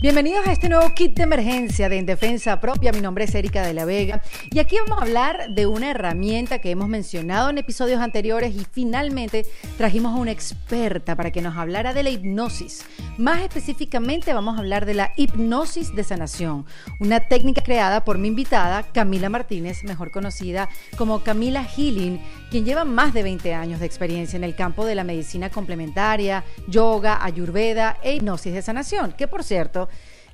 Bienvenidos a este nuevo kit de emergencia de En Defensa Propia. Mi nombre es Erika de la Vega y aquí vamos a hablar de una herramienta que hemos mencionado en episodios anteriores y finalmente trajimos a una experta para que nos hablara de la hipnosis. Más específicamente vamos a hablar de la hipnosis de sanación, una técnica creada por mi invitada Camila Martínez, mejor conocida como Camila Healing, quien lleva más de 20 años de experiencia en el campo de la medicina complementaria, yoga, ayurveda e hipnosis de sanación, que por cierto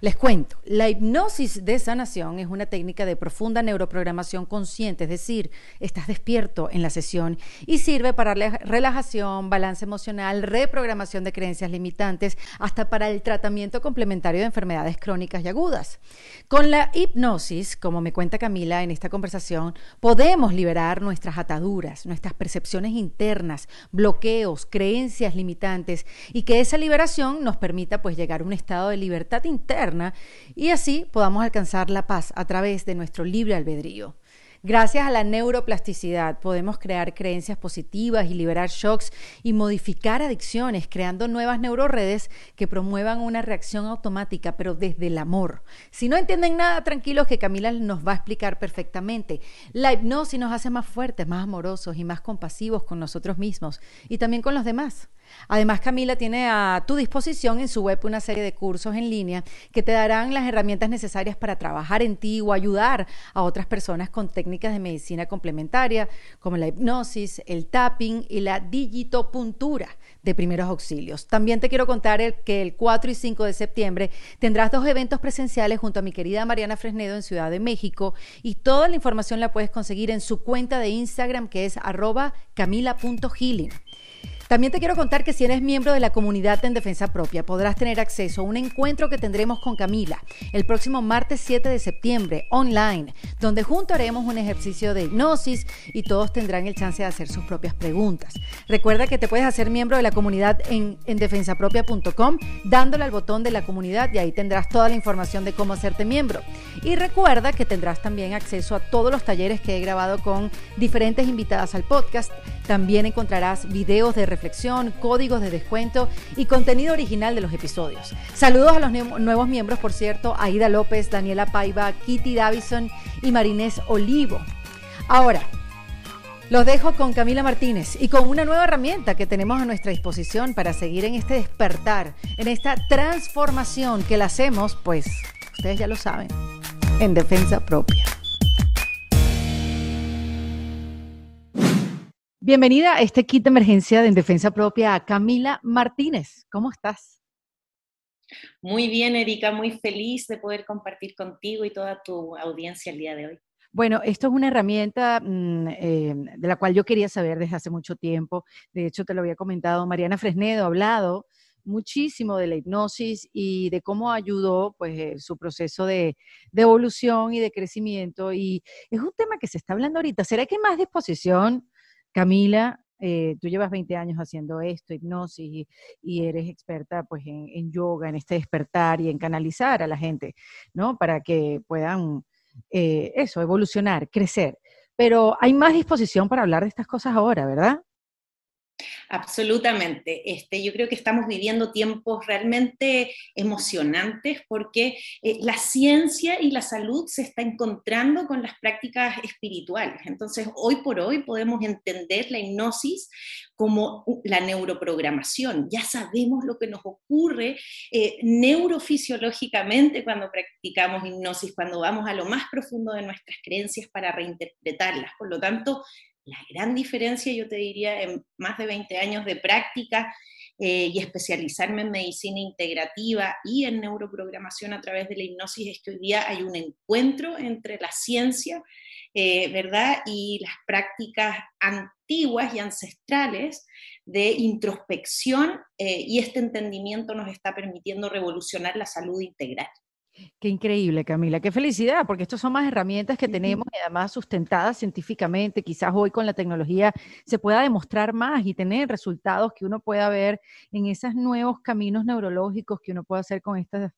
les cuento, la hipnosis de sanación es una técnica de profunda neuroprogramación consciente, es decir, estás despierto en la sesión y sirve para la relajación, balance emocional, reprogramación de creencias limitantes, hasta para el tratamiento complementario de enfermedades crónicas y agudas. Con la hipnosis, como me cuenta Camila en esta conversación, podemos liberar nuestras ataduras, nuestras percepciones internas, bloqueos, creencias limitantes y que esa liberación nos permita pues llegar a un estado de libertad interna y así podamos alcanzar la paz a través de nuestro libre albedrío. Gracias a la neuroplasticidad podemos crear creencias positivas y liberar shocks y modificar adicciones, creando nuevas neuroredes que promuevan una reacción automática, pero desde el amor. Si no entienden nada, tranquilos que Camila nos va a explicar perfectamente. La hipnosis nos hace más fuertes, más amorosos y más compasivos con nosotros mismos y también con los demás. Además, Camila tiene a tu disposición en su web una serie de cursos en línea que te darán las herramientas necesarias para trabajar en ti o ayudar a otras personas con técnicas de medicina complementaria como la hipnosis, el tapping y la digitopuntura de primeros auxilios. También te quiero contar que el 4 y 5 de septiembre tendrás dos eventos presenciales junto a mi querida Mariana Fresnedo en Ciudad de México y toda la información la puedes conseguir en su cuenta de Instagram que es arroba camila.healing. También te quiero contar que si eres miembro de la comunidad en defensa propia, podrás tener acceso a un encuentro que tendremos con Camila el próximo martes 7 de septiembre, online, donde juntos haremos un ejercicio de hipnosis y todos tendrán el chance de hacer sus propias preguntas. Recuerda que te puedes hacer miembro de la comunidad en, en defensapropia.com dándole al botón de la comunidad y ahí tendrás toda la información de cómo hacerte miembro. Y recuerda que tendrás también acceso a todos los talleres que he grabado con diferentes invitadas al podcast. También encontrarás videos de reflexión, códigos de descuento y contenido original de los episodios. Saludos a los nuevos miembros, por cierto, Aida López, Daniela Paiva, Kitty Davison y Marinés Olivo. Ahora, los dejo con Camila Martínez y con una nueva herramienta que tenemos a nuestra disposición para seguir en este despertar, en esta transformación que la hacemos, pues, ustedes ya lo saben, en defensa propia. Bienvenida a este kit de emergencia de en defensa propia a Camila Martínez. ¿Cómo estás? Muy bien, Erika, muy feliz de poder compartir contigo y toda tu audiencia el día de hoy. Bueno, esto es una herramienta mm, eh, de la cual yo quería saber desde hace mucho tiempo. De hecho, te lo había comentado, Mariana Fresnedo ha hablado muchísimo de la hipnosis y de cómo ayudó pues eh, su proceso de, de, evolución y de crecimiento. Y es un tema que se está hablando ahorita. ¿Será que hay más disposición Camila, eh, tú llevas 20 años haciendo esto, hipnosis, y, eres experta pues en, yoga, en este despertar y en canalizar a la gente, ¿no? Para que puedan, eh, eso, evolucionar, crecer. Pero hay más disposición para hablar de estas cosas ahora, ¿verdad? Absolutamente. Este, yo creo que estamos viviendo tiempos realmente emocionantes porque eh, la ciencia y la salud se está encontrando con las prácticas espirituales. Entonces, hoy por hoy podemos entender la hipnosis como la neuroprogramación. Ya sabemos lo que nos ocurre eh, neurofisiológicamente cuando practicamos hipnosis, cuando vamos a lo más profundo de nuestras creencias para reinterpretarlas. Por lo tanto, la gran diferencia, yo te diría, en más de 20 años de práctica eh, y especializarme en medicina integrativa y en neuroprogramación a través de la hipnosis, es que hoy día hay un encuentro entre la ciencia, eh, ¿verdad? Y las prácticas antiguas y ancestrales de introspección eh, y este entendimiento nos está permitiendo revolucionar la salud integral. Qué increíble, Camila, qué felicidad, porque estas son más herramientas que tenemos y además sustentadas científicamente. Quizás hoy con la tecnología se pueda demostrar más y tener resultados que uno pueda ver en esos nuevos caminos neurológicos que uno puede hacer con estos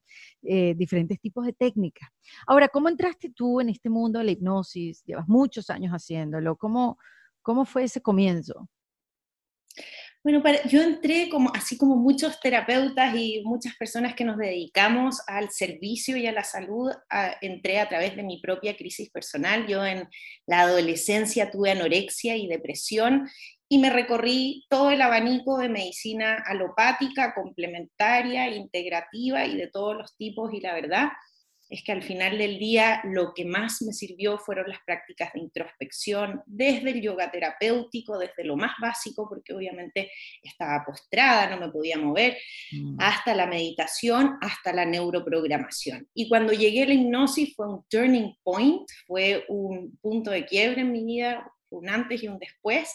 eh, diferentes tipos de técnicas. Ahora, ¿cómo entraste tú en este mundo de la hipnosis? Llevas muchos años haciéndolo. ¿Cómo, cómo fue ese comienzo? Bueno, yo entré como, así como muchos terapeutas y muchas personas que nos dedicamos al servicio y a la salud, entré a través de mi propia crisis personal. Yo en la adolescencia tuve anorexia y depresión y me recorrí todo el abanico de medicina alopática, complementaria, integrativa y de todos los tipos y la verdad es que al final del día lo que más me sirvió fueron las prácticas de introspección, desde el yoga terapéutico, desde lo más básico, porque obviamente estaba postrada, no me podía mover, mm. hasta la meditación, hasta la neuroprogramación. Y cuando llegué a la hipnosis fue un turning point, fue un punto de quiebre en mi vida, un antes y un después.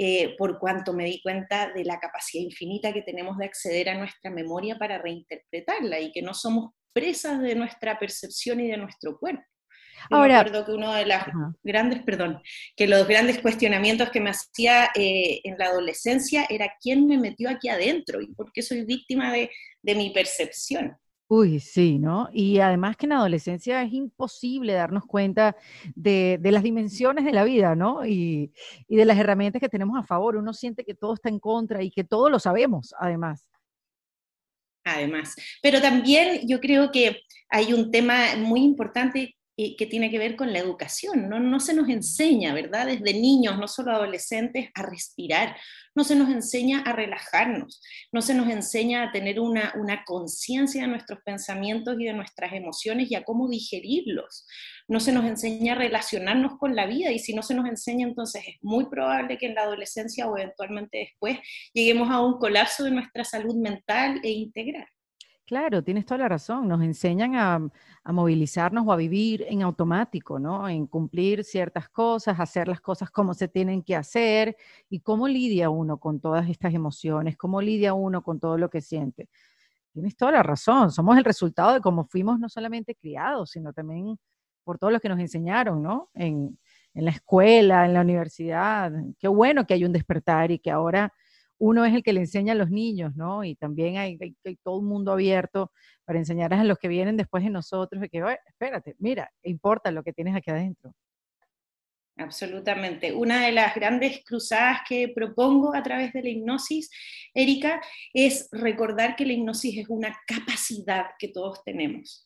Eh, por cuanto me di cuenta de la capacidad infinita que tenemos de acceder a nuestra memoria para reinterpretarla y que no somos presas de nuestra percepción y de nuestro cuerpo. Ahora, me que uno de los grandes, perdón, que los grandes cuestionamientos que me hacía eh, en la adolescencia era quién me metió aquí adentro y por qué soy víctima de, de mi percepción. Uy, sí, ¿no? Y además que en la adolescencia es imposible darnos cuenta de, de las dimensiones de la vida, ¿no? Y, y, de las herramientas que tenemos a favor. Uno siente que todo está en contra y que todo lo sabemos, además además. Pero también yo creo que hay un tema muy importante que tiene que ver con la educación. ¿no? se nos enseña, ¿verdad? Desde niños, no solo adolescentes, a respirar, no se nos enseña a relajarnos, no se nos enseña a tener una, una conciencia de nuestros pensamientos y de nuestras emociones y a cómo digerirlos. No se nos enseña a relacionarnos con la vida y si no se nos enseña, entonces es muy probable que en la adolescencia o eventualmente después lleguemos a un colapso de nuestra salud mental e integral. Claro, tienes toda la razón. Nos enseñan a, movilizarnos o a vivir en automático, ¿no? En cumplir ciertas cosas, hacer las cosas como se tienen que hacer y cómo lidia uno con todas estas emociones, cómo lidia uno con todo lo que siente. Tienes toda la razón. Somos el resultado de cómo fuimos no solamente criados, sino también por todo lo que nos enseñaron, ¿no? En, en la escuela, en la universidad. Qué bueno que hay un despertar y que ahora uno es el que le enseña a los niños, ¿no? Y también hay, todo un mundo abierto para enseñarles a los que vienen después de nosotros, de que, espérate, mira, importa lo que tienes aquí adentro. Absolutamente. Una de las grandes cruzadas que propongo a través de la hipnosis, Erika, es recordar que la hipnosis es una capacidad que todos tenemos.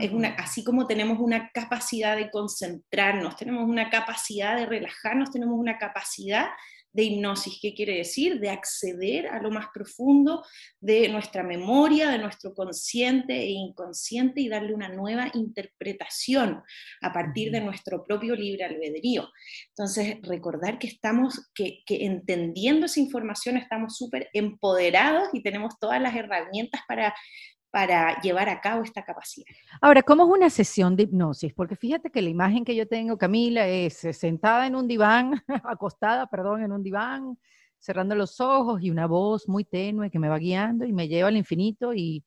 Es una, mm. así como tenemos una capacidad de concentrarnos, tenemos una capacidad de relajarnos, tenemos una capacidad de hipnosis. ¿Qué quiere decir? De acceder a lo más profundo de nuestra memoria, de nuestro consciente e inconsciente y darle una nueva interpretación a partir de nuestro propio libre albedrío. Entonces, recordar que estamos, que, que entendiendo esa información estamos súper empoderados y tenemos todas las herramientas para para llevar a cabo esta capacidad. Ahora, ¿cómo es una sesión de hipnosis? Porque fíjate que la imagen que yo tengo, Camila, es eh, sentada en un diván, acostada, perdón, en un diván, cerrando los ojos y una voz muy tenue que me va guiando y me lleva al infinito y,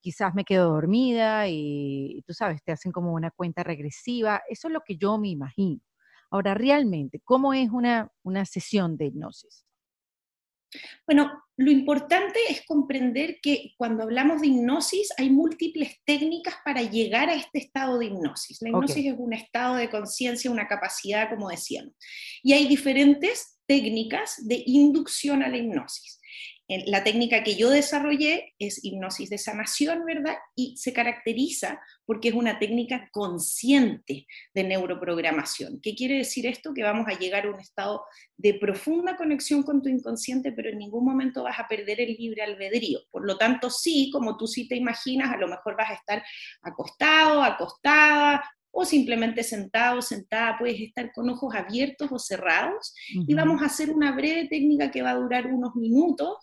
quizás me quedo dormida y, tú sabes, te hacen como una cuenta regresiva. Eso es lo que yo me imagino. Ahora, realmente, ¿cómo es una, una sesión de hipnosis? Bueno, lo importante es comprender que cuando hablamos de hipnosis hay múltiples técnicas para llegar a este estado de hipnosis. La hipnosis es un estado de conciencia, una capacidad, como decíamos. Y hay diferentes técnicas de inducción a la hipnosis la técnica que yo desarrollé es hipnosis de sanación, ¿verdad? Y se caracteriza porque es una técnica consciente de neuroprogramación. ¿Qué quiere decir esto? Que vamos a llegar a un estado de profunda conexión con tu inconsciente, pero en ningún momento vas a perder el libre albedrío. Por lo tanto, sí, como tú sí te imaginas, a lo mejor vas a estar acostado, acostada, o simplemente sentado, sentada, puedes estar con ojos abiertos o cerrados y vamos a hacer una breve técnica que va a durar unos minutos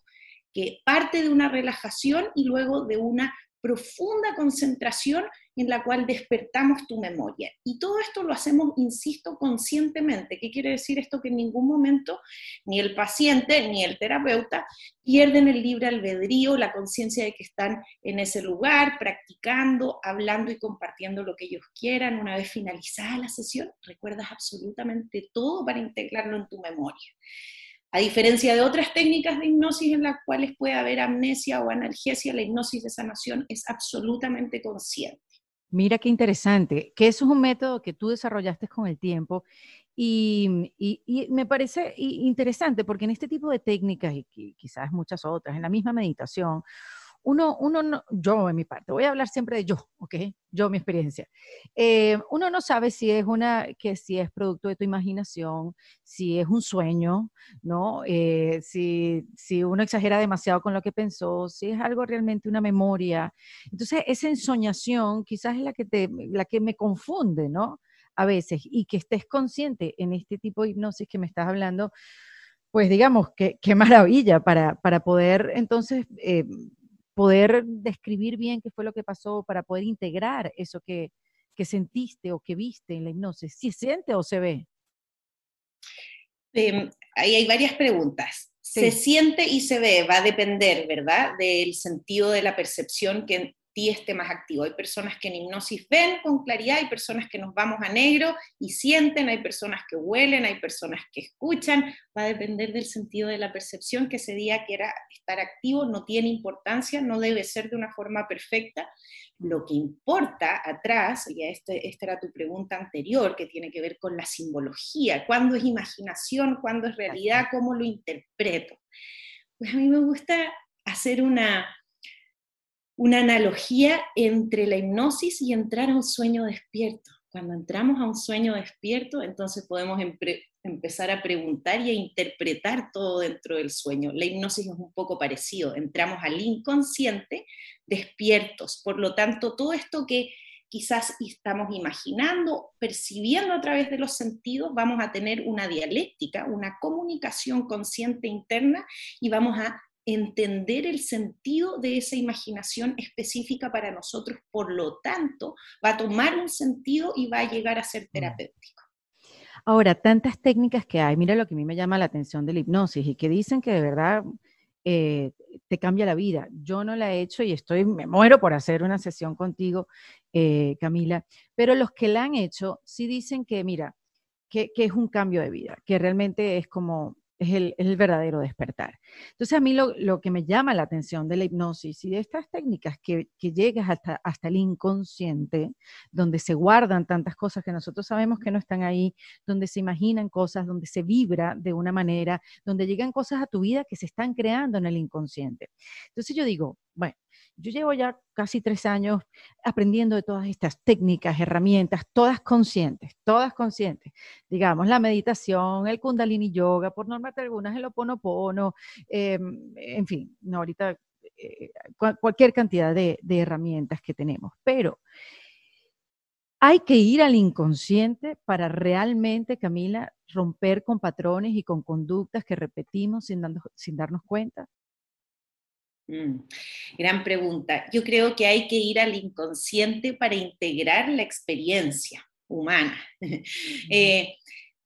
que parte de una relajación y luego de una profunda concentración en la cual despertamos tu memoria. Y todo esto lo hacemos, insisto, conscientemente. ¿Qué quiere decir esto? Que en ningún momento ni el paciente ni el terapeuta pierden el libre albedrío, la conciencia de que están en ese lugar, practicando, hablando y compartiendo lo que ellos quieran. Una vez finalizada la sesión, recuerdas absolutamente todo para integrarlo en tu memoria. A diferencia de otras técnicas de hipnosis en las cuales puede haber amnesia o analgesia, la hipnosis de sanación es absolutamente consciente. Mira qué interesante, que eso es un método que tú desarrollaste con el tiempo Y, me parece interesante porque en este tipo de técnicas y quizás muchas otras, en la misma meditación, uno, uno no, yo en mi parte, voy a hablar siempre de yo, ¿ok? Yo, mi experiencia. Eh, uno no sabe si es una, que si es producto de tu imaginación, si es un sueño, ¿no? Eh, si, si uno exagera demasiado con lo que pensó, si es algo realmente una memoria. Entonces, esa ensoñación quizás es la que, te, la que me confunde, ¿no? A veces, y que estés consciente en este tipo de hipnosis que me estás hablando, pues digamos, qué, qué maravilla para, para poder entonces eh, poder describir bien qué fue lo que pasó, para poder integrar eso que, sentiste o que viste en la hipnosis. ¿Si ¿Se siente o se ve? Em, ahí hay varias preguntas. Se siente y se ve, va a depender, ¿verdad?, del sentido de la percepción que ti esté más activo. Hay personas que en hipnosis ven con claridad, hay personas que nos vamos a negro y sienten, hay personas que huelen, hay personas que escuchan. Va a depender del sentido de la percepción que ese día quiera estar activo, no tiene importancia, no debe ser de una forma perfecta. Lo que importa atrás, y este, esta era tu pregunta anterior, que tiene que ver con la simbología, cuándo es imaginación, cuándo es realidad, cómo lo interpreto. Pues a mí me gusta hacer una, una analogía entre la hipnosis y entrar a un sueño despierto. Cuando entramos a un sueño despierto, entonces podemos empezar a preguntar y a interpretar todo dentro del sueño. La hipnosis es un poco parecido, entramos al inconsciente despiertos. Por lo tanto, todo esto que quizás estamos imaginando, percibiendo a través de los sentidos, vamos a tener una dialéctica, una comunicación consciente interna y vamos a entender el sentido de esa imaginación específica para nosotros, por lo tanto, va a tomar un sentido y va a llegar a ser mm. terapéutico. Ahora, tantas técnicas que hay, mira lo que a mí me llama la atención de la hipnosis y que dicen que de verdad eh, te cambia la vida. Yo no la he hecho y estoy, me muero por hacer una sesión contigo, eh, Camila, pero los que la han hecho sí dicen que, mira, que, que es un cambio de vida, que realmente es como es el, verdadero despertar. Entonces a mí lo, que me llama la atención de la hipnosis y de estas técnicas que, que llegas hasta, hasta el inconsciente, donde se guardan tantas cosas que nosotros sabemos que no están ahí, donde se imaginan cosas, donde se vibra de una manera, donde llegan cosas a tu vida que se están creando en el inconsciente. Entonces yo digo, bueno, yo llevo ya casi tres años aprendiendo de todas estas técnicas, herramientas, todas conscientes, todas conscientes. Digamos, la meditación, el kundalini yoga, por normas algunas, el oponopono, eh, en fin, no, ahorita eh, cualquier cantidad de, de herramientas que tenemos. Pero hay que ir al inconsciente para realmente, Camila, romper con patrones y con conductas que repetimos sin, sin darnos cuenta. Mm, gran pregunta. Yo creo que hay que ir al inconsciente para integrar la experiencia humana. Eh,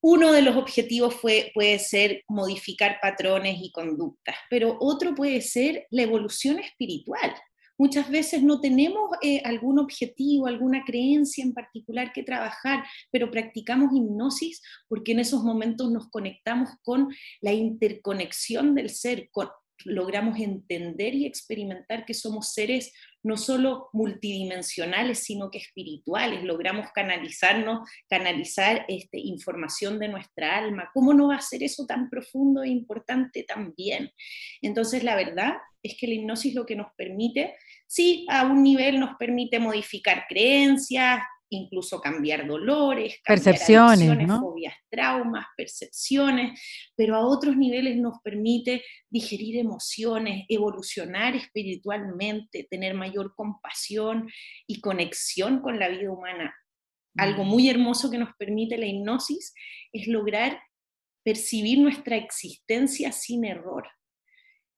uno de los objetivos puede ser modificar patrones y conductas, pero otro puede ser la evolución espiritual. Muchas veces no tenemos eh, algún objetivo, alguna creencia en particular que trabajar, pero practicamos hipnosis porque en esos momentos nos conectamos con la interconexión del ser, con, logramos entender y experimentar que somos seres no solo multidimensionales, sino que espirituales, logramos canalizarnos, canalizar este, información de nuestra alma. ¿Cómo no va a ser eso tan profundo e importante también? Entonces, la verdad es que la hipnosis lo que nos permite, sí, a un nivel nos permite modificar creencias, incluso cambiar dolores, percepciones, fobias, traumas, percepciones, pero a otros niveles nos permite digerir emociones, evolucionar espiritualmente, tener mayor compasión y conexión con la vida humana. Algo mm. muy hermoso que nos permite la hipnosis es lograr percibir nuestra existencia sin error,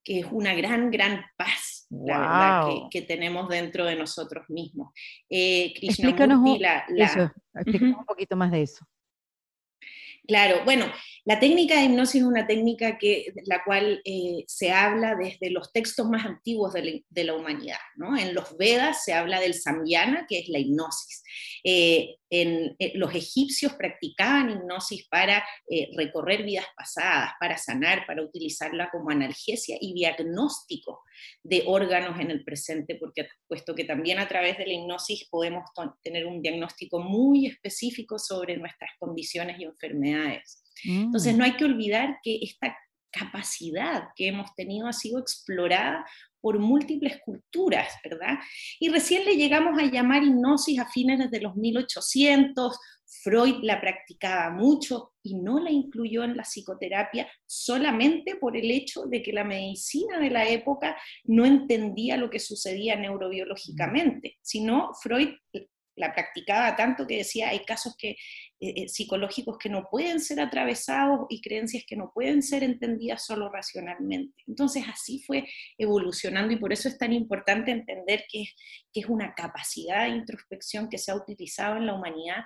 que es una gran, gran paz la verdad, que, tenemos dentro de nosotros mismos. Eh, explícanos, un poquito más de eso. Claro, bueno, la técnica de hipnosis es una técnica que, la cual eh, se habla desde los textos más antiguos de la, humanidad. ¿no? En los Vedas se habla del samyana, que es la hipnosis. Eh, en, eh, los egipcios practicaban hipnosis para eh, recorrer vidas pasadas, para sanar, para utilizarla como analgesia y diagnóstico de órganos en el presente, porque puesto que también a través de la hipnosis podemos tener un diagnóstico muy específico sobre nuestras condiciones y enfermedades. Entonces mm. no hay que olvidar que esta capacidad que hemos tenido ha sido explorada por múltiples culturas, ¿verdad? Y recién le llegamos a llamar hipnosis a fines de los 1800, Freud la practicaba mucho y no la incluyó en la psicoterapia solamente por el hecho de que la medicina de la época no entendía lo que sucedía neurobiológicamente, sino Freud la practicaba tanto que decía hay casos que, eh, eh, psicológicos que no pueden ser atravesados y creencias que no pueden ser entendidas solo racionalmente. Entonces así fue evolucionando y por eso es tan importante entender que, que es una capacidad de introspección que se ha utilizado en la humanidad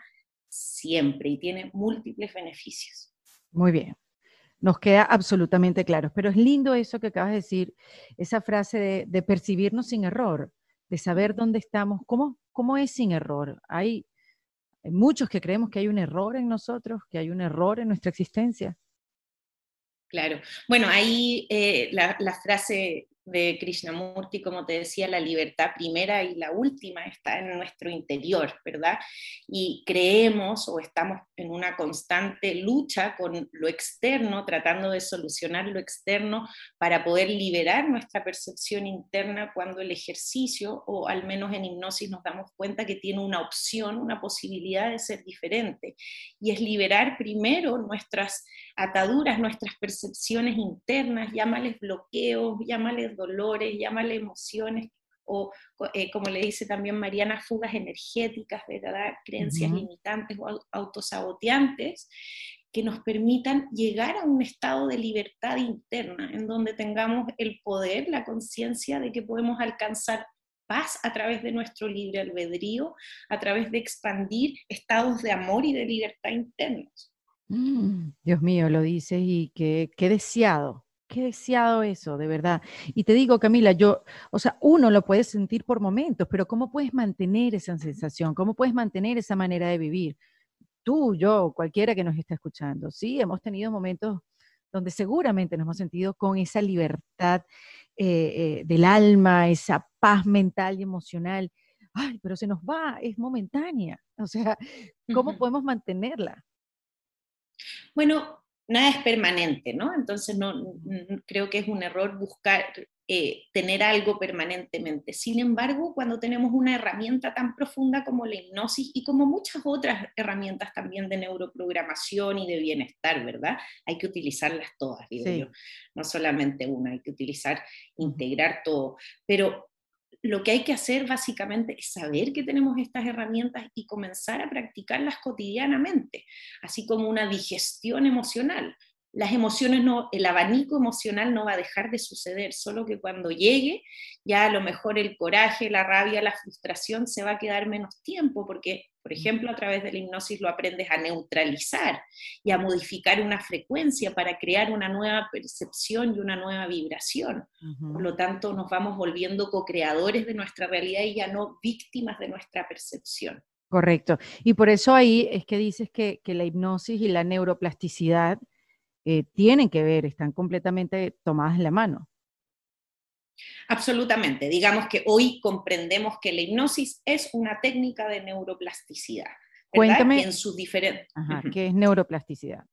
siempre y tiene múltiples beneficios. Muy bien. Nos queda absolutamente claro, pero es lindo eso que acabas de decir, esa frase de, de percibirnos sin error, de saber dónde estamos, cómo, ¿Cómo es sin error? Hay, muchos que creemos que hay un error en nosotros, que hay un error en nuestra existencia. Claro. Bueno, ahí eh, la, la, frase de Krishnamurti, como te decía, la libertad primera y la última está en nuestro interior, ¿verdad? Y creemos o estamos en una constante lucha con lo externo, tratando de solucionar lo externo para poder liberar nuestra percepción interna cuando el ejercicio, o al menos en hipnosis nos damos cuenta que tiene una opción, una posibilidad de ser diferente. Y es liberar primero nuestras ataduras, nuestras percepciones internas, llámales bloqueos, llámales dolores, llámale emociones, o eh, como le dice también Mariana, fugas energéticas, ¿verdad? creencias limitantes o autosaboteantes, que nos permitan llegar a un estado de libertad interna, en donde tengamos el poder, la conciencia de que podemos alcanzar paz a través de nuestro libre albedrío, a través de expandir estados de amor y de libertad internos. Mm, Dios mío, lo dices y qué, qué deseado, Qué deseado eso, de verdad. Y te digo, Camila, yo, o sea, uno lo puede sentir por momentos, pero ¿cómo puedes mantener esa sensación? ¿Cómo puedes mantener esa manera de vivir? Tú, yo, cualquiera que nos esté escuchando, sí, hemos tenido momentos donde seguramente nos hemos sentido con esa libertad eh, eh, del alma, esa paz mental y emocional. Ay, pero se nos va, es momentánea. O sea, ¿cómo podemos mantenerla? Bueno, nada es permanente, ¿no? Entonces no, creo que es un error buscar eh, tener algo permanentemente. Sin embargo, cuando tenemos una herramienta tan profunda como la hipnosis y como muchas otras herramientas también de neuroprogramación y de bienestar, ¿verdad? Hay que utilizarlas todas, digo yo. No solamente una, hay que utilizar, integrar todo. Pero lo que hay que hacer básicamente es saber que tenemos estas herramientas y comenzar a practicarlas cotidianamente, así como una digestión emocional. Las emociones no, el abanico emocional no va a dejar de suceder, solo que cuando llegue, ya a lo mejor el coraje, la rabia, la frustración se va a quedar menos tiempo, porque por ejemplo, a través de la hipnosis lo aprendes a neutralizar y a modificar una frecuencia para crear una nueva percepción y una nueva vibración. Por lo tanto, nos vamos volviendo co-creadores de nuestra realidad y ya no víctimas de nuestra percepción. Correcto. Y por eso ahí es que dices que, la hipnosis y la neuroplasticidad eh, tienen que ver, están completamente tomadas en la mano. Absolutamente. Digamos que hoy comprendemos que la hipnosis es una técnica de neuroplasticidad. Cuéntame en sus diferentes. ¿Qué es neuroplasticidad?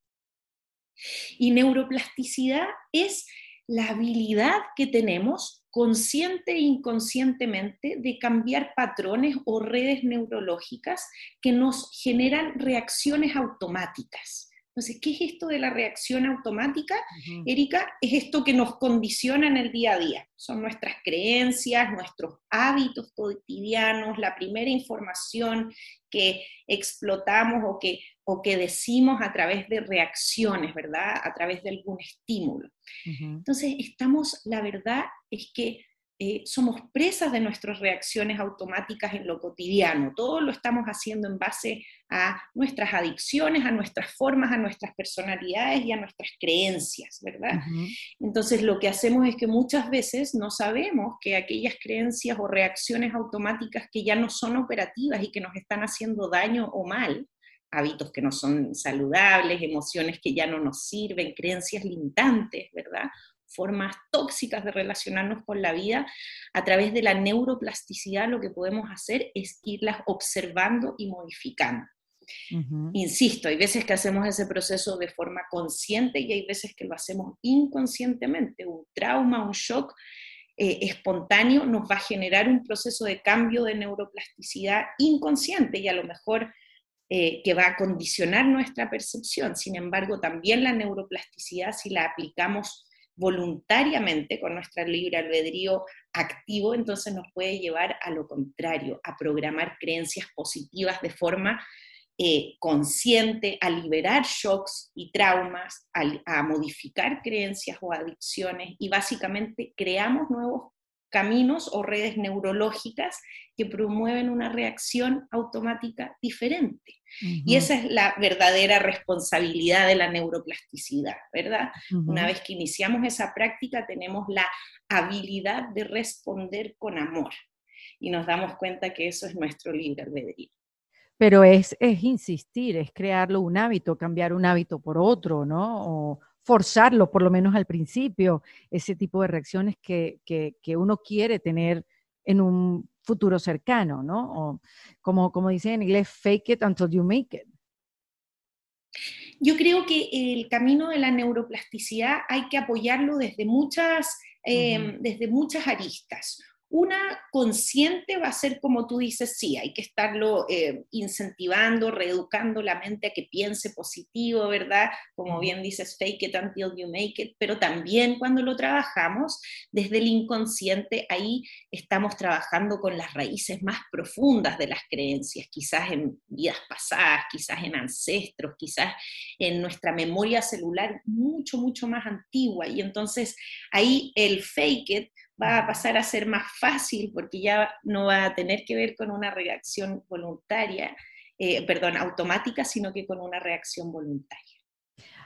Y neuroplasticidad es la habilidad que tenemos consciente e inconscientemente de cambiar patrones o redes neurológicas que nos generan reacciones automáticas. Entonces, ¿qué es esto de la reacción automática, Erika? Es esto que nos condiciona en el día a día. Son nuestras creencias, nuestros hábitos cotidianos, la primera información que explotamos o que, o que decimos a través de reacciones, ¿verdad? A través de algún estímulo. Entonces, estamos, la verdad es que eh, somos presas de nuestras reacciones automáticas en lo cotidiano. Todo lo estamos haciendo en base a nuestras adicciones, a nuestras formas, a nuestras personalidades y a nuestras creencias, ¿verdad? Entonces lo que hacemos es que muchas veces no sabemos que aquellas creencias o reacciones automáticas que ya no son operativas y que nos están haciendo daño o mal, hábitos que no son saludables, emociones que ya no nos sirven, creencias limitantes, ¿verdad? Formas tóxicas de relacionarnos con la vida, a través de la neuroplasticidad lo que podemos hacer es irlas observando y modificando. Insisto, hay veces que hacemos ese proceso de forma consciente y hay veces que lo hacemos inconscientemente. Un trauma, un shock eh, espontáneo nos va a generar un proceso de cambio de neuroplasticidad inconsciente y a lo mejor eh, que va a condicionar nuestra percepción. Sin embargo, también la neuroplasticidad, si la aplicamos voluntariamente con nuestro libre albedrío activo, entonces nos puede llevar a lo contrario, a programar creencias positivas de forma eh, consciente, a liberar shocks y traumas, a, modificar creencias o adicciones y básicamente creamos nuevos caminos o redes neurológicas que promueven una reacción automática diferente. Y esa es la verdadera responsabilidad de la neuroplasticidad, ¿verdad? Una vez que iniciamos esa práctica tenemos la habilidad de responder con amor y nos damos cuenta que eso es nuestro libre albedrío. Pero es, es insistir, es crearlo un hábito, cambiar un hábito por otro, ¿no? O forzarlo, por lo menos al principio, ese tipo de reacciones que, que, que uno quiere tener en un futuro cercano, ¿no? O como, como dicen en inglés, fake it until you make it. Yo creo que el camino de la neuroplasticidad hay que apoyarlo desde muchas, em, desde muchas aristas. Una consciente va a ser como tú dices, sí, hay que estarlo eh, incentivando, reeducando la mente a que piense positivo, ¿verdad? Como bien dices, fake it until you make it, pero también cuando lo trabajamos desde el inconsciente, ahí estamos trabajando con las raíces más profundas de las creencias, quizás en vidas pasadas, quizás en ancestros, quizás en nuestra memoria celular mucho, mucho más antigua. Y entonces ahí el fake it va a pasar a ser más fácil porque ya no va a tener que ver con una reacción voluntaria, eh, perdón, automática, sino que con una reacción voluntaria.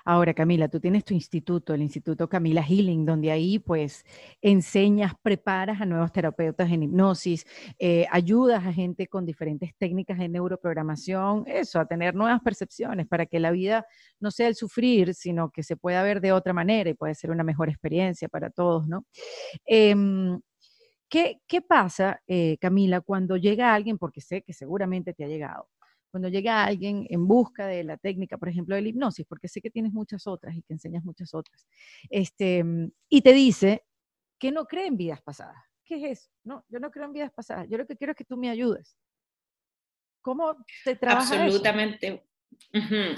Ahora, Camila, tú tienes tu instituto, el Instituto Camila Healing, donde ahí pues enseñas, preparas a nuevos terapeutas en hipnosis, eh, ayudas a gente con diferentes técnicas de neuroprogramación, eso, a tener nuevas percepciones para que la vida no sea el sufrir, sino que se pueda ver de otra manera y puede ser una mejor experiencia para todos, ¿no? Em, ¿qué, pasa, eh, Camila, cuando llega alguien, porque sé que seguramente te ha llegado, cuando llega alguien en busca de la técnica, por ejemplo, de la hipnosis, porque sé que tienes muchas otras y que enseñas muchas otras, este, y te dice que no cree en vidas pasadas. ¿Qué es eso? No, yo no creo en vidas pasadas. Yo lo que quiero es que tú me ayudes. ¿Cómo te trabajas? Absolutamente,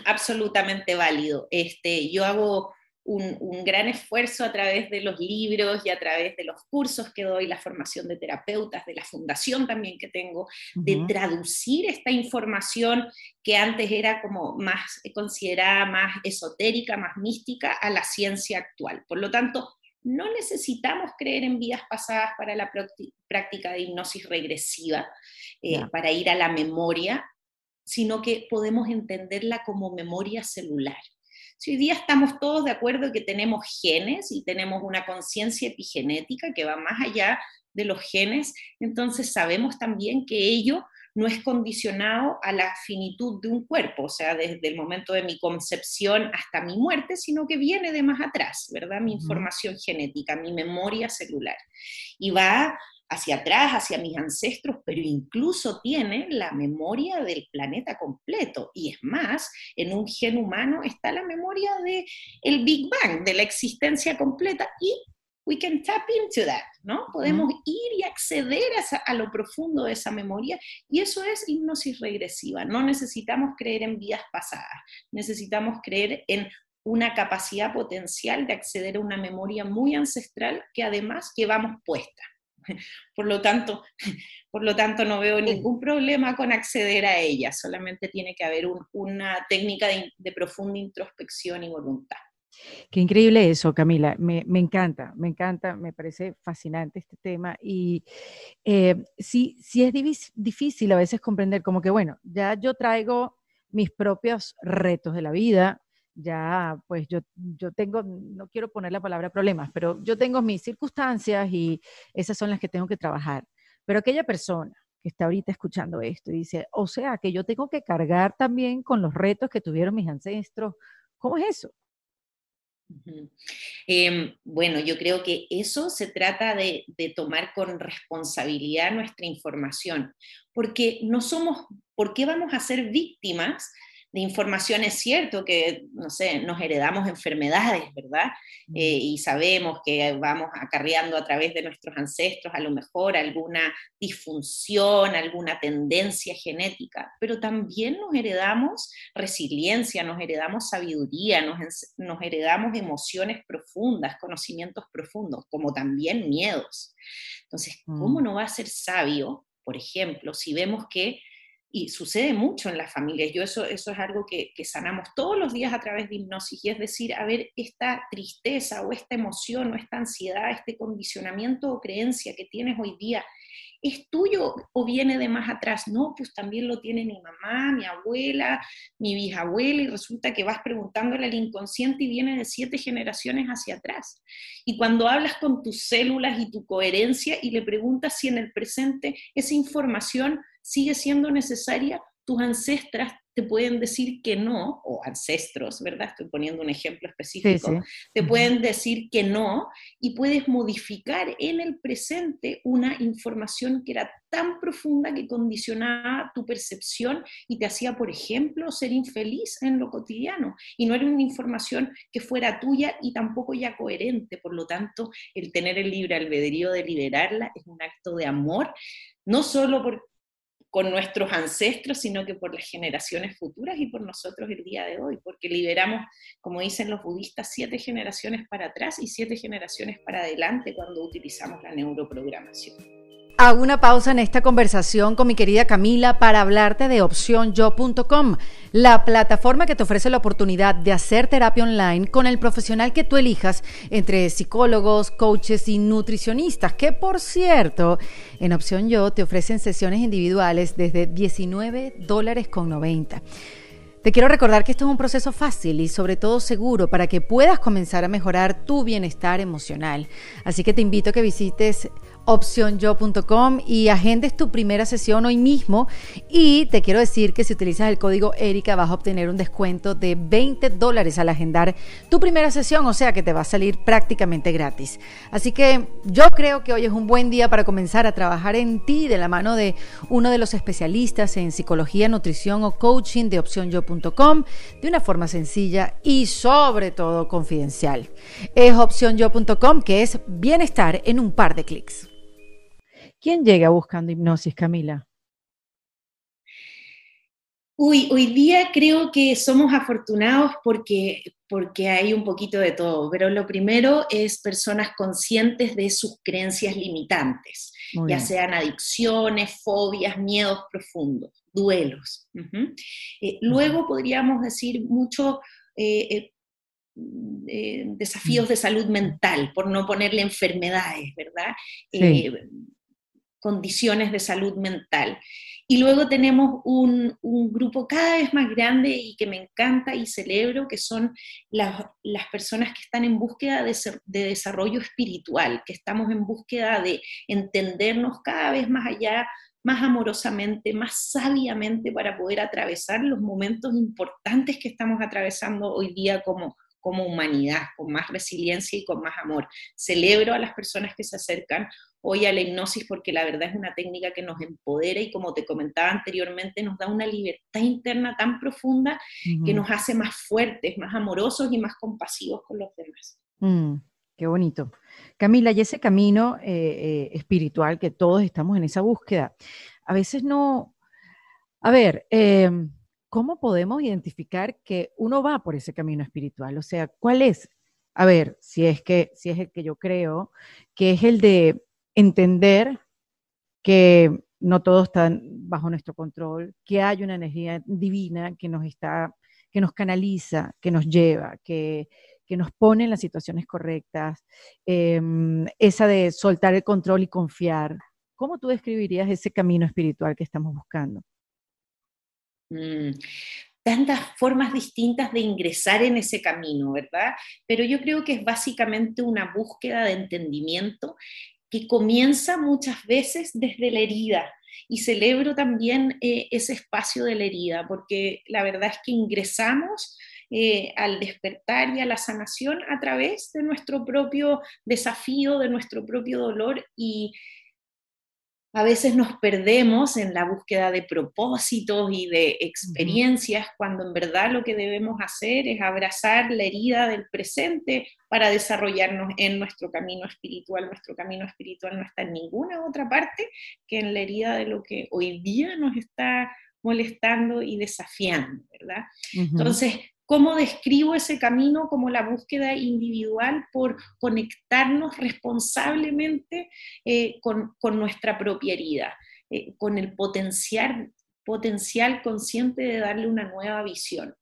absolutamente válido. Este, yo hago un, gran esfuerzo a través de los libros y a través de los cursos que doy, la formación de terapeutas, de la fundación también que tengo, de traducir esta información que antes era como más considerada más esotérica, más mística, a la ciencia actual. Por lo tanto, no necesitamos creer en vidas pasadas para la práctica de hipnosis regresiva, eh, para ir a la memoria, sino que podemos entenderla como memoria celular. Si hoy día estamos todos de acuerdo que tenemos genes y tenemos una conciencia epigenética que va más allá de los genes, entonces sabemos también que ello no es condicionado a la finitud de un cuerpo, o sea, desde el momento de mi concepción hasta mi muerte, sino que viene de más atrás, ¿verdad? Mi información genética, mi memoria celular. Y va hacia atrás, hacia mis ancestros, pero incluso tiene la memoria del planeta completo. Y es más, en un gen humano está la memoria del el Big Bang, de la existencia completa, y we can tap into that, ¿no? Podemos ir y acceder a, a, lo profundo de esa memoria, y eso es hipnosis regresiva. No necesitamos creer en vidas pasadas, necesitamos creer en una capacidad potencial de acceder a una memoria muy ancestral que además llevamos puesta. Por lo tanto, por lo tanto no veo ningún problema con acceder a ella, solamente tiene que haber una técnica de, profunda introspección y voluntad. Qué increíble eso, Camila. Me, encanta, me encanta, me parece fascinante este tema. Y eh, sí, sí es difícil a veces comprender como que, bueno, ya yo traigo mis propios retos de la vida, ya pues yo, yo tengo, no quiero poner la palabra problemas, pero yo tengo mis circunstancias y esas son las que tengo que trabajar. Pero aquella persona que está ahorita escuchando esto y dice, o sea, que yo tengo que cargar también con los retos que tuvieron mis ancestros, ¿cómo es eso? Em, bueno, yo creo que eso se trata de, de, tomar con responsabilidad nuestra información, porque no somos, ¿por qué vamos a ser víctimas de información es cierto que, no sé, nos heredamos enfermedades, ¿verdad? Eh, y sabemos que vamos acarreando a través de nuestros ancestros a lo mejor alguna disfunción, alguna tendencia genética, pero también nos heredamos resiliencia, nos heredamos sabiduría, nos, nos heredamos emociones profundas, conocimientos profundos, como también miedos. Entonces, ¿cómo mm. no va a ser sabio, por ejemplo, si vemos que y sucede mucho en las familias. Yo eso, eso es algo que, que, sanamos todos los días a través de hipnosis y es decir, a ver, esta tristeza o esta emoción o esta ansiedad, este condicionamiento o creencia que tienes hoy día, ¿es tuyo o viene de más atrás? No, pues también lo tiene mi mamá, mi abuela, mi bisabuela y resulta que vas preguntándole al inconsciente y viene de siete generaciones hacia atrás. Y cuando hablas con tus células y tu coherencia y le preguntas si en el presente esa información sigue siendo necesaria, tus ancestras te pueden decir que no, o ancestros, ¿verdad? Estoy poniendo un ejemplo específico, te pueden decir que no y puedes modificar en el presente una información que era tan profunda que condicionaba tu percepción y te hacía, por ejemplo, ser infeliz en lo cotidiano. Y no era una información que fuera tuya y tampoco ya coherente. Por lo tanto, el tener el libre albedrío de liberarla es un acto de amor, no solo por, con nuestros ancestros, sino que por las generaciones futuras y por nosotros el día de hoy, porque liberamos, como dicen los budistas, siete generaciones para atrás y siete generaciones para adelante cuando utilizamos la neuroprogramación. Hago una pausa en esta conversación con mi querida Camila para hablarte de opcionyo.com, la plataforma que te ofrece la oportunidad de hacer terapia online con el profesional que tú elijas entre psicólogos, coaches y nutricionistas, que por cierto, en Opción Yo te ofrecen sesiones individuales desde 19 dólares con 90. Te quiero recordar que esto es un proceso fácil y sobre todo seguro para que puedas comenzar a mejorar tu bienestar emocional. Así que te invito a que visites opcionyo.com y agendes tu primera sesión hoy mismo. Y te quiero decir que si utilizas el código Erika vas a obtener un descuento de 20 dólares al agendar tu primera sesión, o sea que te va a salir prácticamente gratis. Así que yo creo que hoy es un buen día para comenzar a trabajar en ti de la mano de uno de los especialistas en psicología, nutrición o coaching de opcionyo.com de una forma sencilla y sobre todo confidencial. Es opcionyo.com que es bienestar en un par de clics. ¿Quién llega buscando hipnosis, Camila? Uy, hoy día creo que somos afortunados porque, porque hay un poquito de todo, pero lo primero es personas conscientes de sus creencias limitantes, ya sean adicciones, fobias, miedos profundos, duelos. Eh, luego podríamos decir mucho eh, eh, desafíos mm. de salud mental, por no ponerle enfermedades, ¿verdad? Condiciones de salud mental. Y luego tenemos un, grupo cada vez más grande y que me encanta y celebro, que son las, personas que están en búsqueda de, de, desarrollo espiritual, que estamos en búsqueda de entendernos cada vez más allá, más amorosamente, más sabiamente para poder atravesar los momentos importantes que estamos atravesando hoy día como, como humanidad, con más resiliencia y con más amor. Celebro a las personas que se acercan hoy a la hipnosis porque la verdad es una técnica que nos empodera y como te comentaba anteriormente, nos da una libertad interna tan profunda que nos hace más fuertes, más amorosos y más compasivos con los demás. Mm, qué bonito. Camila, y ese camino eh, eh, espiritual que todos estamos en esa búsqueda, a veces no, a ver, em, ¿cómo podemos identificar que uno va por ese camino espiritual? O sea, ¿cuál es? A ver, si es que, si es el que yo creo, que es el de entender que no todo está bajo nuestro control, que hay una energía divina que nos está, que nos canaliza, que nos lleva, que, que nos pone en las situaciones correctas, em, esa de soltar el control y confiar. ¿Cómo tú describirías ese camino espiritual que estamos buscando? Mm, tantas formas distintas de ingresar en ese camino, ¿verdad? Pero yo creo que es básicamente una búsqueda de entendimiento que comienza muchas veces desde la herida. Y celebro también eh, ese espacio de la herida, porque la verdad es que ingresamos eh, al despertar y a la sanación a través de nuestro propio desafío, de nuestro propio dolor y a veces nos perdemos en la búsqueda de propósitos y de experiencias, cuando en verdad lo que debemos hacer es abrazar la herida del presente para desarrollarnos en nuestro camino espiritual. Nuestro camino espiritual no está en ninguna otra parte que en la herida de lo que hoy día nos está molestando y desafiando, ¿verdad? Entonces, ¿Cómo describo ese camino como la búsqueda individual por conectarnos responsablemente eh, con, nuestra propia herida, eh, con el potencial, potencial consciente de darle una nueva visión?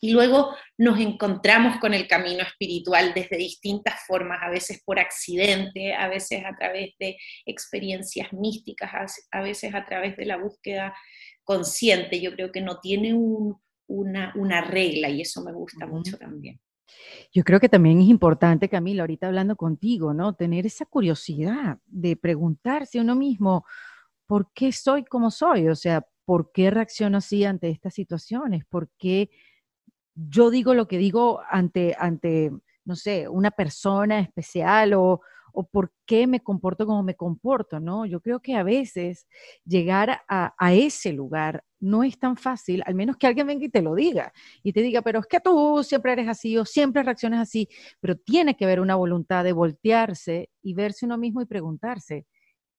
Y luego nos encontramos con el camino espiritual desde distintas formas, a veces por accidente, a veces a través de experiencias místicas, a veces a través de la búsqueda consciente. Yo creo que no tiene un, una, regla y eso me gusta mucho también. Yo creo que también es importante, Camila, ahorita hablando contigo, ¿no? Tener esa curiosidad de preguntarse a uno mismo, ¿por qué soy como soy? O sea, ¿por qué reacciono así ante estas situaciones? ¿Por qué yo digo lo que digo ante, ante no sé, una persona especial o, o por qué me comporto como me comporto, ¿no? Yo creo que a veces llegar a, ese lugar no es tan fácil, al menos que alguien venga y te lo diga y te diga, pero es que tú siempre eres así o siempre reaccionas así, pero tiene que haber una voluntad de voltearse y verse uno mismo y preguntarse,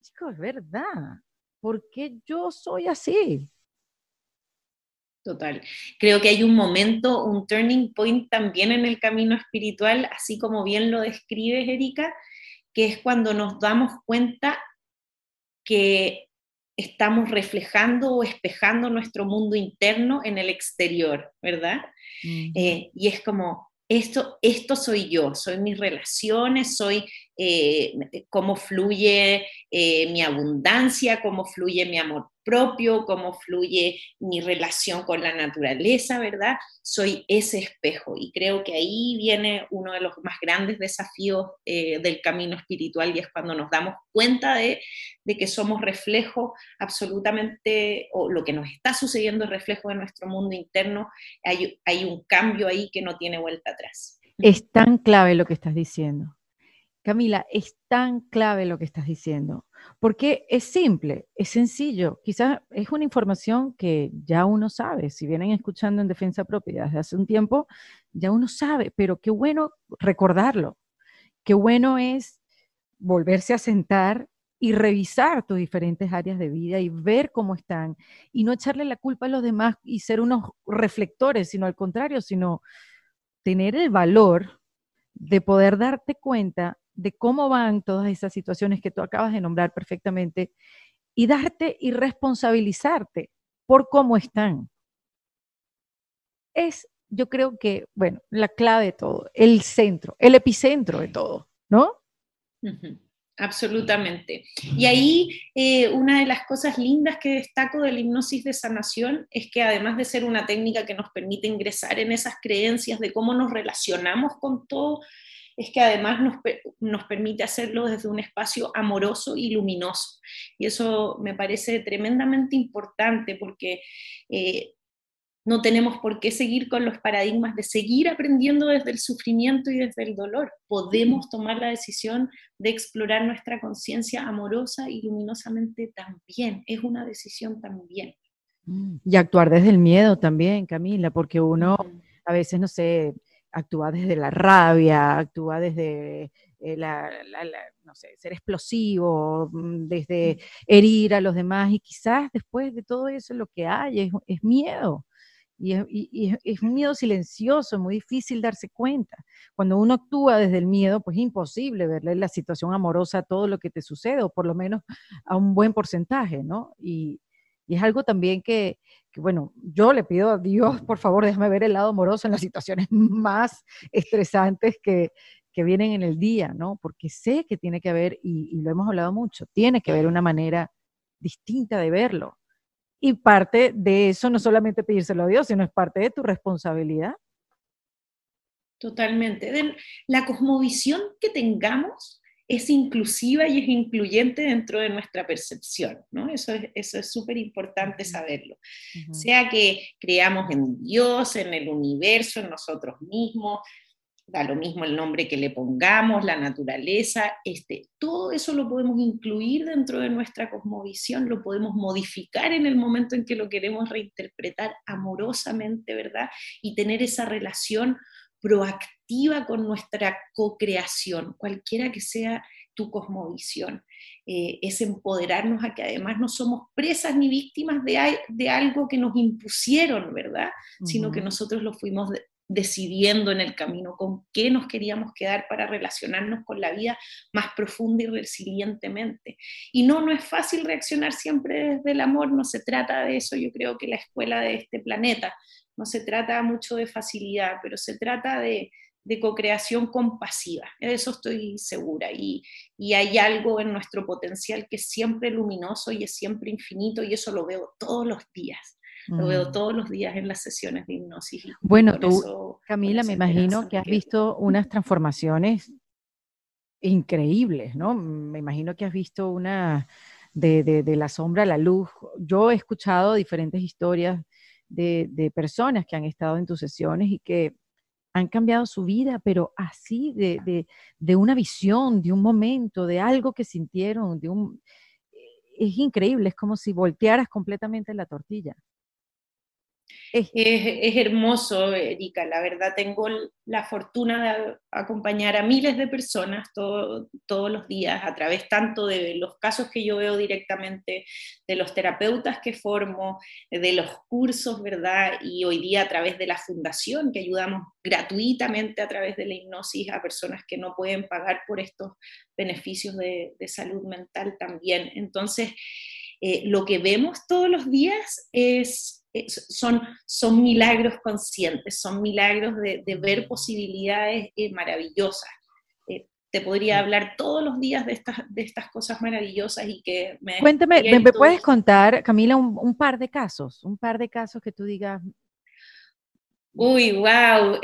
chicos, es verdad, ¿por qué yo soy así? Total. Creo que hay un momento, un turning point también en el camino espiritual, así como bien lo describes, Erika, que es cuando nos damos cuenta que estamos reflejando o espejando nuestro mundo interno en el exterior, ¿verdad? Eh, y es como, esto, esto soy yo, soy mis relaciones, soy eh, cómo fluye eh, mi abundancia, cómo fluye mi amor propio, cómo fluye mi relación con la naturaleza, ¿verdad? Soy ese espejo y creo que ahí viene uno de los más grandes desafíos eh, del camino espiritual y es cuando nos damos cuenta de, que somos reflejo absolutamente, o lo que nos está sucediendo es reflejo de nuestro mundo interno, hay, hay un cambio ahí que no tiene vuelta atrás. Es tan clave lo que estás diciendo. Camila, es tan clave lo que estás diciendo, porque es simple, es sencillo. Quizás es una información que ya uno sabe. Si vienen escuchando en defensa propia desde hace un tiempo, ya uno sabe, pero qué bueno recordarlo. Qué bueno es volverse a sentar y revisar tus diferentes áreas de vida y ver cómo están y no echarle la culpa a los demás y ser unos reflectores, sino al contrario, sino tener el valor de poder darte cuenta de cómo van todas esas situaciones que tú acabas de nombrar perfectamente y darte y responsabilizarte por cómo están. Es, yo creo que, bueno, la clave de todo, el centro, el epicentro de todo, ¿no? Absolutamente. Y ahí eh, una de las cosas lindas que destaco de la hipnosis de sanación es que además de ser una técnica que nos permite ingresar en esas creencias de cómo nos relacionamos con todo, es que además nos, permite hacerlo desde un espacio amoroso y luminoso. Y eso me parece tremendamente importante porque eh, no tenemos por qué seguir con los paradigmas de seguir aprendiendo desde el sufrimiento y desde el dolor. Podemos tomar la decisión de explorar nuestra conciencia amorosa y luminosamente también. Es una decisión también. Y actuar desde el miedo también, Camila, porque uno a veces, no sé, actúa desde la rabia, actúa desde eh, la, no sé, ser explosivo, mm, desde herir a los demás y quizás después de todo eso lo que hay es, miedo. Y es, un miedo silencioso, muy difícil darse cuenta. Cuando uno actúa desde el miedo, pues es imposible verle la situación amorosa a todo lo que te sucede, o por lo menos a un buen porcentaje, ¿no? Y, Y es algo también que, bueno, yo le pido a Dios, por favor, déjame ver el lado amoroso en las situaciones más estresantes que, que vienen en el día, ¿no? Porque sé que tiene que haber, y, y lo hemos hablado mucho, tiene que haber una manera distinta de verlo. Y parte de eso no solamente pedírselo a Dios, sino es parte de tu responsabilidad. Totalmente. La cosmovisión que tengamos es inclusiva y es incluyente dentro de nuestra percepción, ¿no? Eso es eso es súper importante saberlo. Sea que creamos en Dios, en el universo, en nosotros mismos, da lo mismo el nombre que le pongamos, la naturaleza, este, todo eso lo podemos incluir dentro de nuestra cosmovisión, lo podemos modificar en el momento en que lo queremos reinterpretar amorosamente, ¿verdad? Y tener esa relación proactiva con nuestra co-creación, cualquiera que sea tu cosmovisión. Eh, es empoderarnos a que además no somos presas ni víctimas de, de algo que nos impusieron, ¿verdad? Sino que nosotros lo fuimos decidiendo en el camino con qué nos queríamos quedar para relacionarnos con la vida más profunda y resilientemente. Y no, no es fácil reaccionar siempre desde el amor, no se trata de eso, yo creo que la escuela de este planeta, no se trata mucho de facilidad, pero se trata de, de co-creación compasiva, de eso estoy segura, y, y hay algo en nuestro potencial que es siempre luminoso y es siempre infinito, y eso lo veo todos los días. Lo veo todos los días en las sesiones de hipnosis. Bueno, tú, Camila, me imagino que has visto unas transformaciones increíbles, ¿no? Me imagino que has visto una de, de, la sombra a la luz. Yo he escuchado diferentes historias de, de, personas que han estado en tus sesiones y que han cambiado su vida, pero así de, de, una visión, de un momento, de algo que sintieron, de un... Es increíble, es como si voltearas completamente la tortilla. Es, hermoso, Erika. La verdad, tengo la fortuna de acompañar a miles de personas todos los días a través tanto de los casos que yo veo directamente, de los terapeutas que formo, de los cursos, ¿verdad? Y hoy día a través de la fundación que ayudamos gratuitamente a través de la hipnosis a personas que no pueden pagar por estos beneficios de, salud mental también. Entonces, eh, lo que vemos todos los días es son, son milagros conscientes, son milagros de, ver posibilidades eh, maravillosas. Eh, te podría hablar todos los días de estas, de estas cosas maravillosas y que me... Cuéntame, ¿me, puedes contar, Camila, un, par de casos? Un par de casos que tú digas... Uy, wow.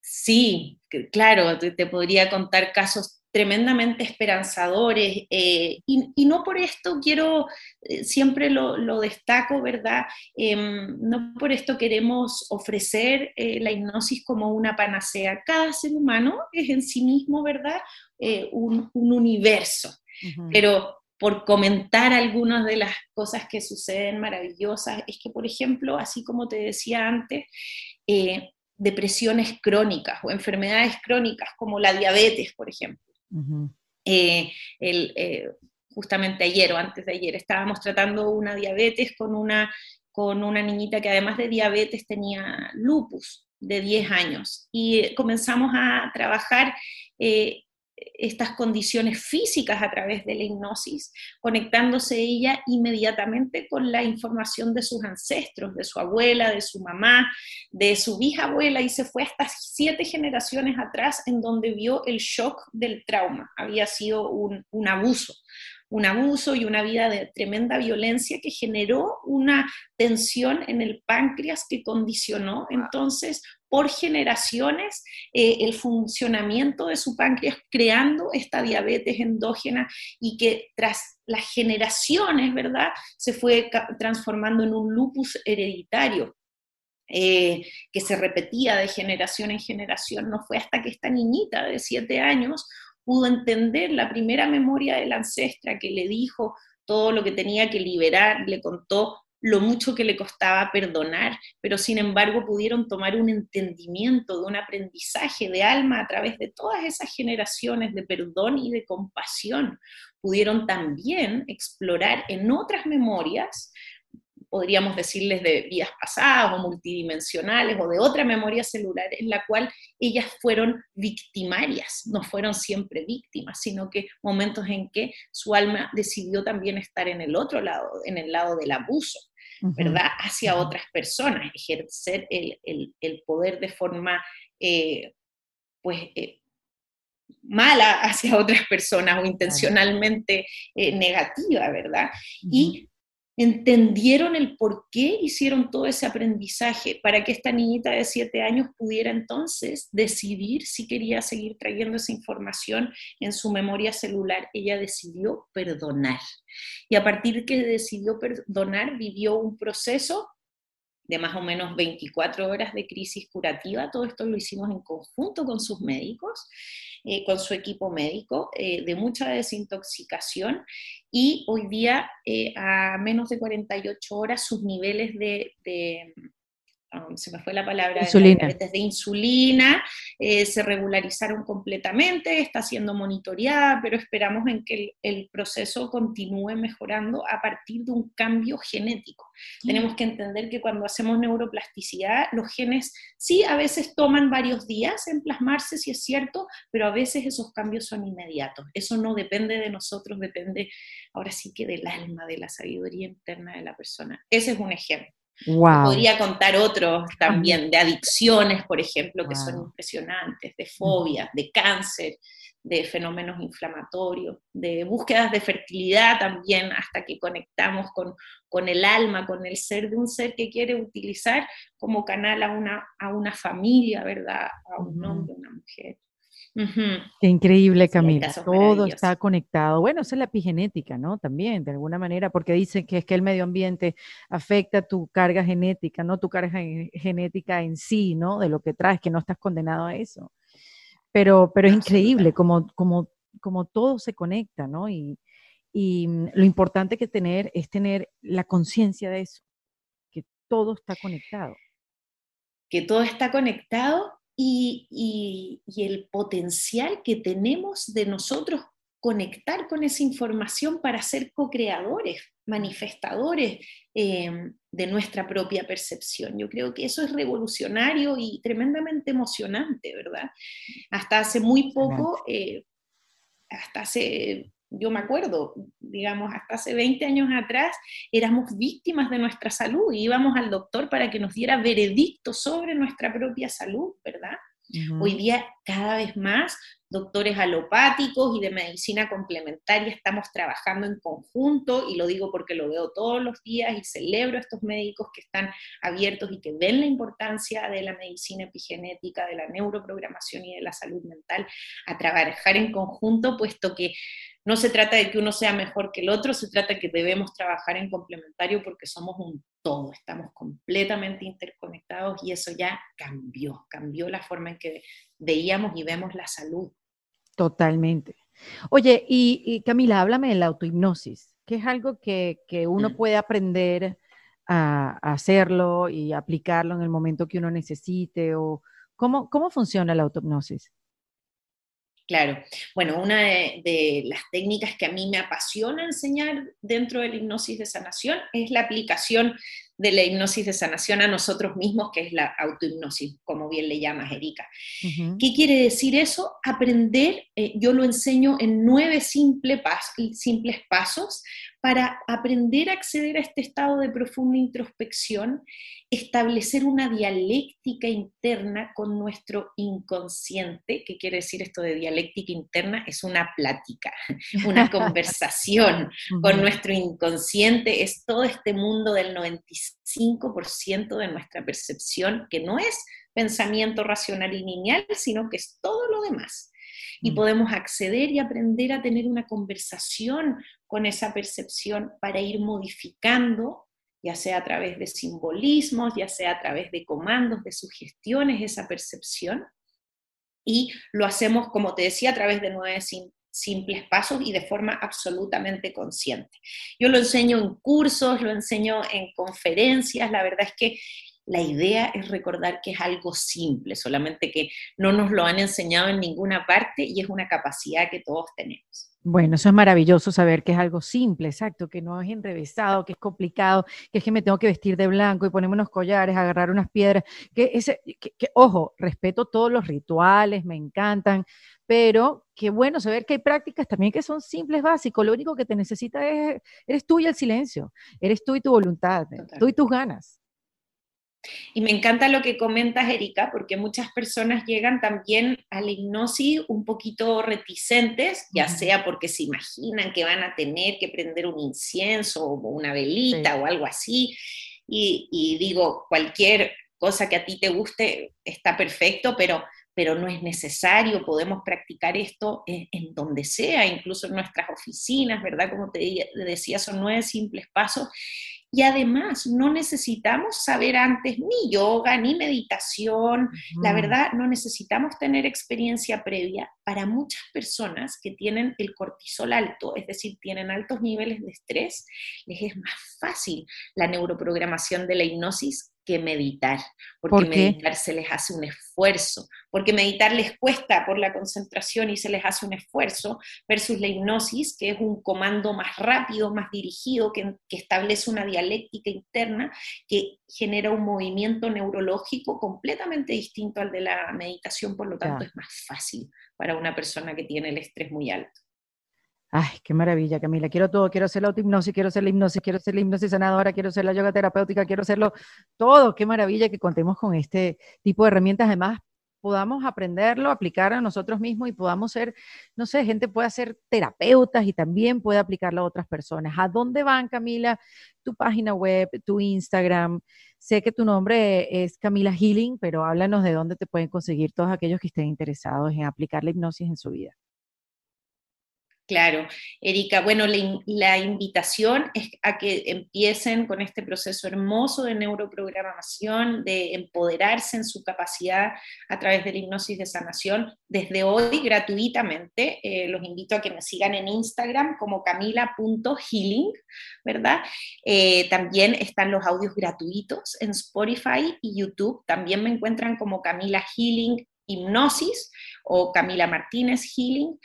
sí, claro, te, podría contar casos tremendamente esperanzadores eh, y, no por esto quiero, eh, siempre lo, destaco, ¿verdad? Em, no por esto queremos ofrecer eh, la hipnosis como una panacea. Cada ser humano es en sí mismo, ¿verdad? Un, universo, pero por comentar algunas de las cosas que suceden maravillosas, es que, por ejemplo, así como te decía antes, depresiones crónicas o enfermedades crónicas como la diabetes, por ejemplo, eh, eh, justamente ayer o antes de ayer estábamos tratando una diabetes con una, con una niñita que además de diabetes tenía lupus de 10 años. Y comenzamos a trabajar eh, estas condiciones físicas a través de la hipnosis, conectándose ella inmediatamente con la información de sus ancestros, de su abuela, de su mamá, de su bisabuela, y se fue hasta siete generaciones atrás en donde vio el shock del trauma. Había sido un, un abuso, un abuso y una vida de tremenda violencia que generó una tensión en el páncreas que condicionó entonces por generaciones eh, el funcionamiento de su páncreas, creando esta diabetes endógena y que tras las generaciones, ¿verdad?, se fue transformando en un lupus hereditario. Eh, que se repetía de generación en generación. No fue hasta que esta niñita de siete años pudo entender la primera memoria de la ancestra que le dijo todo lo que tenía que liberar, le contó lo mucho que le costaba perdonar, pero sin embargo pudieron tomar un entendimiento de un aprendizaje de alma a través de todas esas generaciones de perdón y de compasión. Pudieron también explorar en otras memorias podríamos decirles de vidas pasadas o multidimensionales o de otra memoria celular en la cual ellas fueron victimarias, no fueron siempre víctimas, sino que momentos en que su alma decidió también estar en el otro lado, en el lado del abuso. ¿verdad? Hacia otras personas, ejercer el, poder de forma, eh, pues, eh, mala hacia otras personas o intencionalmente eh, negativa, ¿verdad? Y entendieron el por qué hicieron todo ese aprendizaje para que esta niñita de siete años pudiera entonces decidir si quería seguir trayendo esa información en su memoria celular. Ella decidió perdonar. Y a partir que decidió perdonar, vivió un proceso de más o menos 24 horas de crisis curativa. Todo esto lo hicimos en conjunto con sus médicos, eh, con su equipo médico, eh, de mucha desintoxicación. Y hoy día, eh, a menos de 48 horas, sus niveles de Um, se me fue la palabra, insulina. de, de insulina, eh, se regularizaron completamente, está siendo monitoreada, pero esperamos en que el, proceso continúe mejorando a partir de un cambio genético. Mm. Tenemos que entender que cuando hacemos neuroplasticidad, los genes sí a veces toman varios días en plasmarse, si es cierto, pero a veces esos cambios son inmediatos. Eso no depende de nosotros, depende ahora sí que del alma, de la sabiduría interna de la persona. Ese es un ejemplo. Podría contar otros también, de adicciones, por ejemplo, que son impresionantes, de fobias, de cáncer, de fenómenos inflamatorios, de búsquedas de fertilidad también, hasta que conectamos con, con el alma, con el ser de un ser que quiere utilizar como canal a una, a una familia, ¿verdad? A un hombre, a una mujer. Qué increíble, Camila. Todo está conectado. Bueno, esa es la epigenética, ¿no? También, de alguna manera, porque dicen que es que el medio ambiente afecta tu carga genética, no tu carga genética en sí, ¿no? De lo que traes, que no estás condenado a eso. Pero, pero es increíble como, como, como todo se conecta, ¿no? Y, y mm, lo importante que tener es tener la conciencia de eso, que todo está conectado. Que todo está conectado y, el potencial que tenemos de nosotros conectar con esa información para ser co-creadores, manifestadores eh, de nuestra propia percepción. Yo creo que eso es revolucionario y tremendamente emocionante, ¿verdad? Hasta hace muy poco, eh, hasta hace, yo me acuerdo, digamos, hasta hace 20 años atrás, éramos víctimas de nuestra salud y íbamos al doctor para que nos diera veredicto sobre nuestra propia salud, ¿verdad? Hoy día cada vez más doctores alopáticos y de medicina complementaria. Estamos trabajando en conjunto y lo digo porque lo veo todos los días y celebro a estos médicos que están abiertos y que ven la importancia de la medicina epigenética, de la neuroprogramación y de la salud mental a trabajar en conjunto, puesto que no se trata de que uno sea mejor que el otro, se trata de que debemos trabajar en complementario porque somos un todo, estamos completamente interconectados y eso ya cambió, cambió la forma en que veíamos y vemos la salud. Totalmente. Oye, y, Camila, háblame de la autohipnosis, que es algo que, uno mm. puede aprender a, hacerlo y aplicarlo en el momento que uno necesite, o cómo, cómo funciona la autohipnosis. Claro. Bueno, una de, las técnicas que a mí me apasiona enseñar dentro de la hipnosis de sanación es la aplicación de la hipnosis de sanación a nosotros mismos, que es la autohipnosis, como bien le llamas, Erika. ¿Qué quiere decir eso? Aprender, eh, yo lo enseño en nueve simples pasos para aprender a acceder a este estado de profunda introspección, establecer una dialéctica interna con nuestro inconsciente. ¿Qué quiere decir esto de dialéctica interna? Es una plática, una conversación con nuestro inconsciente. Es todo este mundo del 95% de nuestra percepción, que no es pensamiento racional y lineal, sino que es todo lo demás y mm. podemos acceder y aprender a tener una conversación con esa percepción para ir modificando, ya sea a través de simbolismos, ya sea a través de comandos, de sugestiones, esa percepción. Y lo hacemos, como te decía, a través de nueve simples pasos y de forma absolutamente consciente. Yo lo enseño en cursos, lo enseño en conferencias, la verdad es que la idea es recordar que es algo simple, solamente que no nos lo han enseñado en ninguna parte y es una capacidad que todos tenemos. Bueno, eso es maravilloso saber que es algo simple, exacto, que no es enrevesado, que es complicado, que es que me tengo que vestir de blanco y ponerme unos collares, agarrar unas piedras, que ese, que, ojo, respeto todos los rituales, me encantan, pero qué bueno saber que hay prácticas también que son simples, básicos, lo único que te necesita es, eres tú y el silencio, eres tú y tu voluntad, tú y tus ganas. Y me encanta lo que comentas, Erika, porque muchas personas llegan también a la hipnosis un poquito reticentes, ya sea porque se imaginan que van a tener que prender un incienso o una velita o algo así. Y, digo, cualquier cosa que a ti te guste está perfecto, pero, pero no es necesario, podemos practicar esto en, en, donde sea, incluso en nuestras oficinas, ¿verdad? Como te decía, son nueve simples pasos y además, no necesitamos saber antes ni yoga, ni meditación. La verdad, no necesitamos tener experiencia previa. Para muchas personas que tienen el cortisol alto, es decir, tienen altos niveles de estrés, les es más fácil la neuroprogramación de la hipnosis que meditar, porque meditar se les hace un esfuerzo, porque meditar les cuesta por la concentración y se les hace un esfuerzo, versus la hipnosis, que es un comando más rápido, más dirigido, que, establece una dialéctica interna, que genera un movimiento neurológico completamente distinto al de la meditación, por lo tanto es más fácil para una persona que tiene el estrés muy alto. Ay, qué maravilla, Camila. Quiero todo. Quiero hacer la autohipnosis, quiero hacer la hipnosis, quiero hacer la hipnosis sanadora, quiero hacer la yoga terapéutica, quiero hacerlo todo. Qué maravilla que contemos con este tipo de herramientas. Además, podamos aprenderlo, aplicar a nosotros mismos y podamos ser, no sé, gente puede ser terapeutas y también puede aplicarlo a otras personas. ¿A dónde van, Camila? Tu página web, tu Instagram. Sé que tu nombre es Camila Healing, pero háblanos de dónde te pueden conseguir todos aquellos que estén interesados en aplicar la hipnosis en su vida. Claro, Erika. Bueno, la, invitación es a que empiecen con este proceso hermoso de neuroprogramación, de empoderarse en su capacidad a través de la hipnosis de sanación desde hoy gratuitamente. Eh, los invito a que me sigan en Instagram como camila.healing, ¿verdad? Eh, también están los audios gratuitos en Spotify y YouTube. También me encuentran como Camila Healing Hipnosis o Camila Martínez Healing.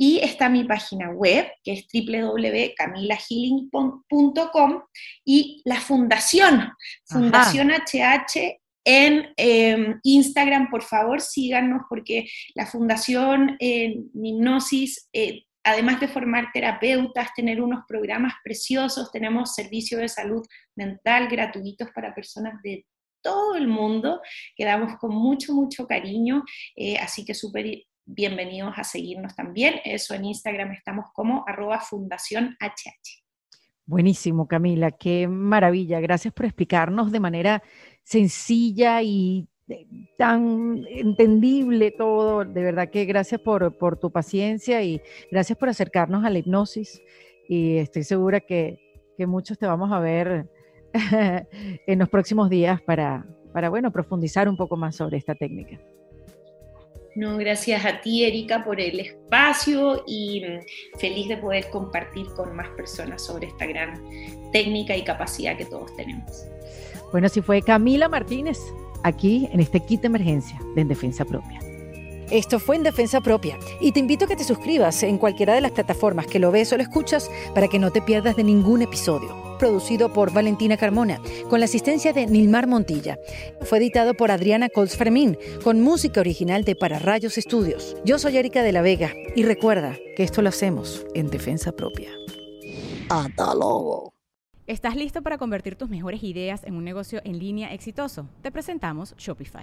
Y está mi página web, que es www.camilahealing.com, y la fundación, Fundación HH en em, Instagram, por favor, síganos, porque la fundación en hipnosis, eh, además de formar terapeutas, tener unos programas preciosos, tenemos servicios de salud mental gratuitos para personas de todo el mundo, que damos con mucho, mucho cariño, eh, así que súper bienvenidos a seguirnos también. Eso en Instagram estamos como arroba. Buenísimo, Camila, qué maravilla. Gracias por explicarnos de manera sencilla y eh, tan entendible todo. De verdad que gracias por, tu paciencia y gracias por acercarnos a la hipnosis. Y estoy segura que, que muchos te vamos a ver en los próximos días para, para, bueno, profundizar un poco más sobre esta técnica. No, gracias a ti, Erika, por el espacio y mm, feliz de poder compartir con más personas sobre esta gran técnica y capacidad que todos tenemos. Bueno, así fue Camila Martínez, aquí en este kit de emergencia de En Defensa Propia. Esto fue en Defensa Propia y te invito a que te suscribas en cualquiera de las plataformas que lo ves o lo escuchas para que no te pierdas de ningún episodio producido por Valentina Carmona, con la asistencia de Nilmar Montilla. Fue editado por Adriana Colts Fermín, con música original de Para Rayos Estudios. Yo soy Erika de la Vega y recuerda que esto lo hacemos en defensa propia. Hasta luego. ¿Estás listo para convertir tus mejores ideas en un negocio en línea exitoso? Te presentamos Shopify.